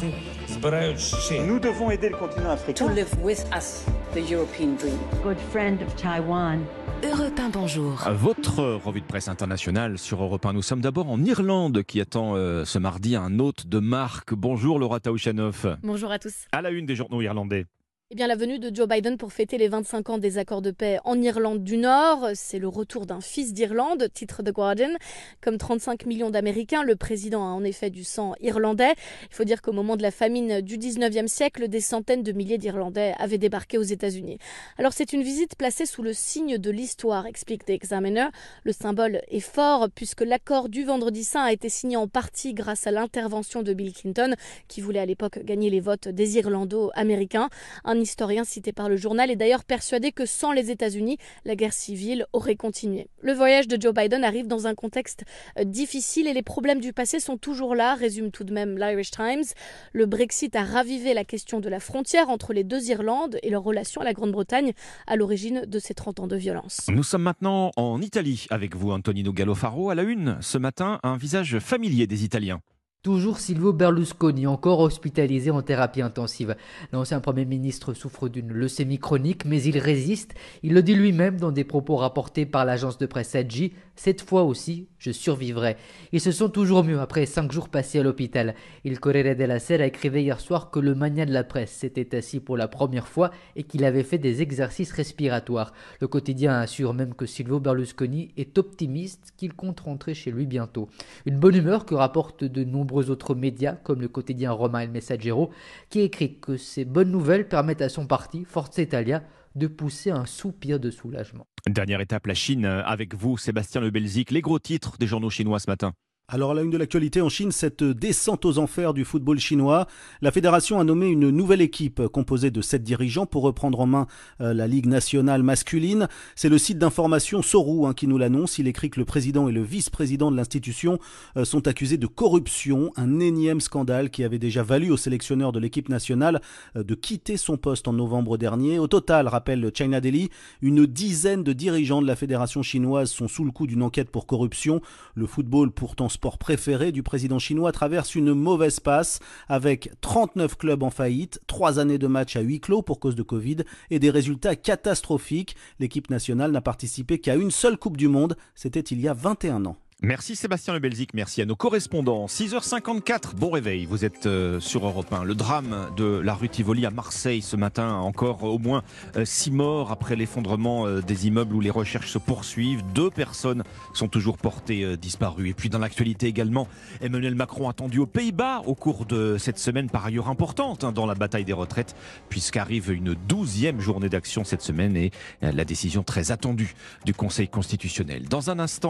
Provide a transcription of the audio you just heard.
Nous devons aider le continent africain. to live with us the European dream. good friend of Taiwan. Europe 1, bonjour. Votre revue de presse internationale sur Europe 1. Nous sommes d'abord en Irlande qui attend euh, ce mardi un hôte de marque. Bonjour Laura Taouchanoff. Bonjour à tous. À la une des journaux irlandais. Eh bien, la venue de Joe Biden pour fêter les 25 ans des accords de paix en Irlande du Nord, c'est le retour d'un fils d'Irlande, titre The Guardian. Comme 35 millions d'Américains, le président a en effet du sang irlandais. Il faut dire qu'au moment de la famine du 19e siècle, des centaines de milliers d'Irlandais avaient débarqué aux États-Unis. Alors, c'est une visite placée sous le signe de l'histoire, explique The Examiner. Le symbole est fort puisque l'accord du vendredi saint a été signé en partie grâce à l'intervention de Bill Clinton, qui voulait à l'époque gagner les votes des Irlando-américains. Un historien cité par le journal est d'ailleurs persuadé que sans les États-Unis, la guerre civile aurait continué. Le voyage de Joe Biden arrive dans un contexte euh, difficile et les problèmes du passé sont toujours là, résume tout de même l'Irish Times. Le Brexit a ravivé la question de la frontière entre les deux Irlandes et leur relation à la Grande-Bretagne à l'origine de ces 30 ans de violence. Nous sommes maintenant en Italie avec vous, Antonino Gallofaro. À la une, ce matin, un visage familier des Italiens. Toujours Silvio Berlusconi, encore hospitalisé en thérapie intensive. L'ancien Premier ministre souffre d'une leucémie chronique, mais il résiste. Il le dit lui-même dans des propos rapportés par l'agence de presse AG. Cette fois aussi, je survivrai. Il se sent toujours mieux après cinq jours passés à l'hôpital. Il Corriere della Sera écrivait hier soir que le mania de la presse s'était assis pour la première fois et qu'il avait fait des exercices respiratoires. Le quotidien assure même que Silvio Berlusconi est optimiste qu'il compte rentrer chez lui bientôt. Une bonne humeur que rapportent de nombreux autres médias comme le quotidien Roma El Messaggero qui écrit que ces bonnes nouvelles permettent à son parti, Forza Italia, de pousser un soupir de soulagement. Dernière étape, la Chine. Avec vous, Sébastien Le Belzic. Les gros titres des journaux chinois ce matin. Alors, à la une de l'actualité en Chine, cette descente aux enfers du football chinois. La fédération a nommé une nouvelle équipe composée de sept dirigeants pour reprendre en main euh, la Ligue nationale masculine. C'est le site d'information Soru hein, qui nous l'annonce. Il écrit que le président et le vice-président de l'institution euh, sont accusés de corruption, un énième scandale qui avait déjà valu au sélectionneur de l'équipe nationale euh, de quitter son poste en novembre dernier. Au total, rappelle China Daily, une dizaine de dirigeants de la fédération chinoise sont sous le coup d'une enquête pour corruption. Le football, pourtant sport préféré du président chinois traverse une mauvaise passe avec 39 clubs en faillite, 3 années de matchs à huis clos pour cause de Covid et des résultats catastrophiques. L'équipe nationale n'a participé qu'à une seule Coupe du Monde, c'était il y a 21 ans. Merci Sébastien Le Belzic, merci à nos correspondants. 6h54, bon réveil, vous êtes euh, sur Europe 1. Le drame de la rue Tivoli à Marseille ce matin, encore au moins 6 morts après l'effondrement euh, des immeubles où les recherches se poursuivent. Deux personnes sont toujours portées euh, disparues. Et puis dans l'actualité également, Emmanuel Macron attendu aux Pays-Bas au cours de cette semaine par ailleurs importante hein, dans la bataille des retraites, puisqu'arrive une douzième journée d'action cette semaine et la décision très attendue du Conseil constitutionnel. Dans un instant,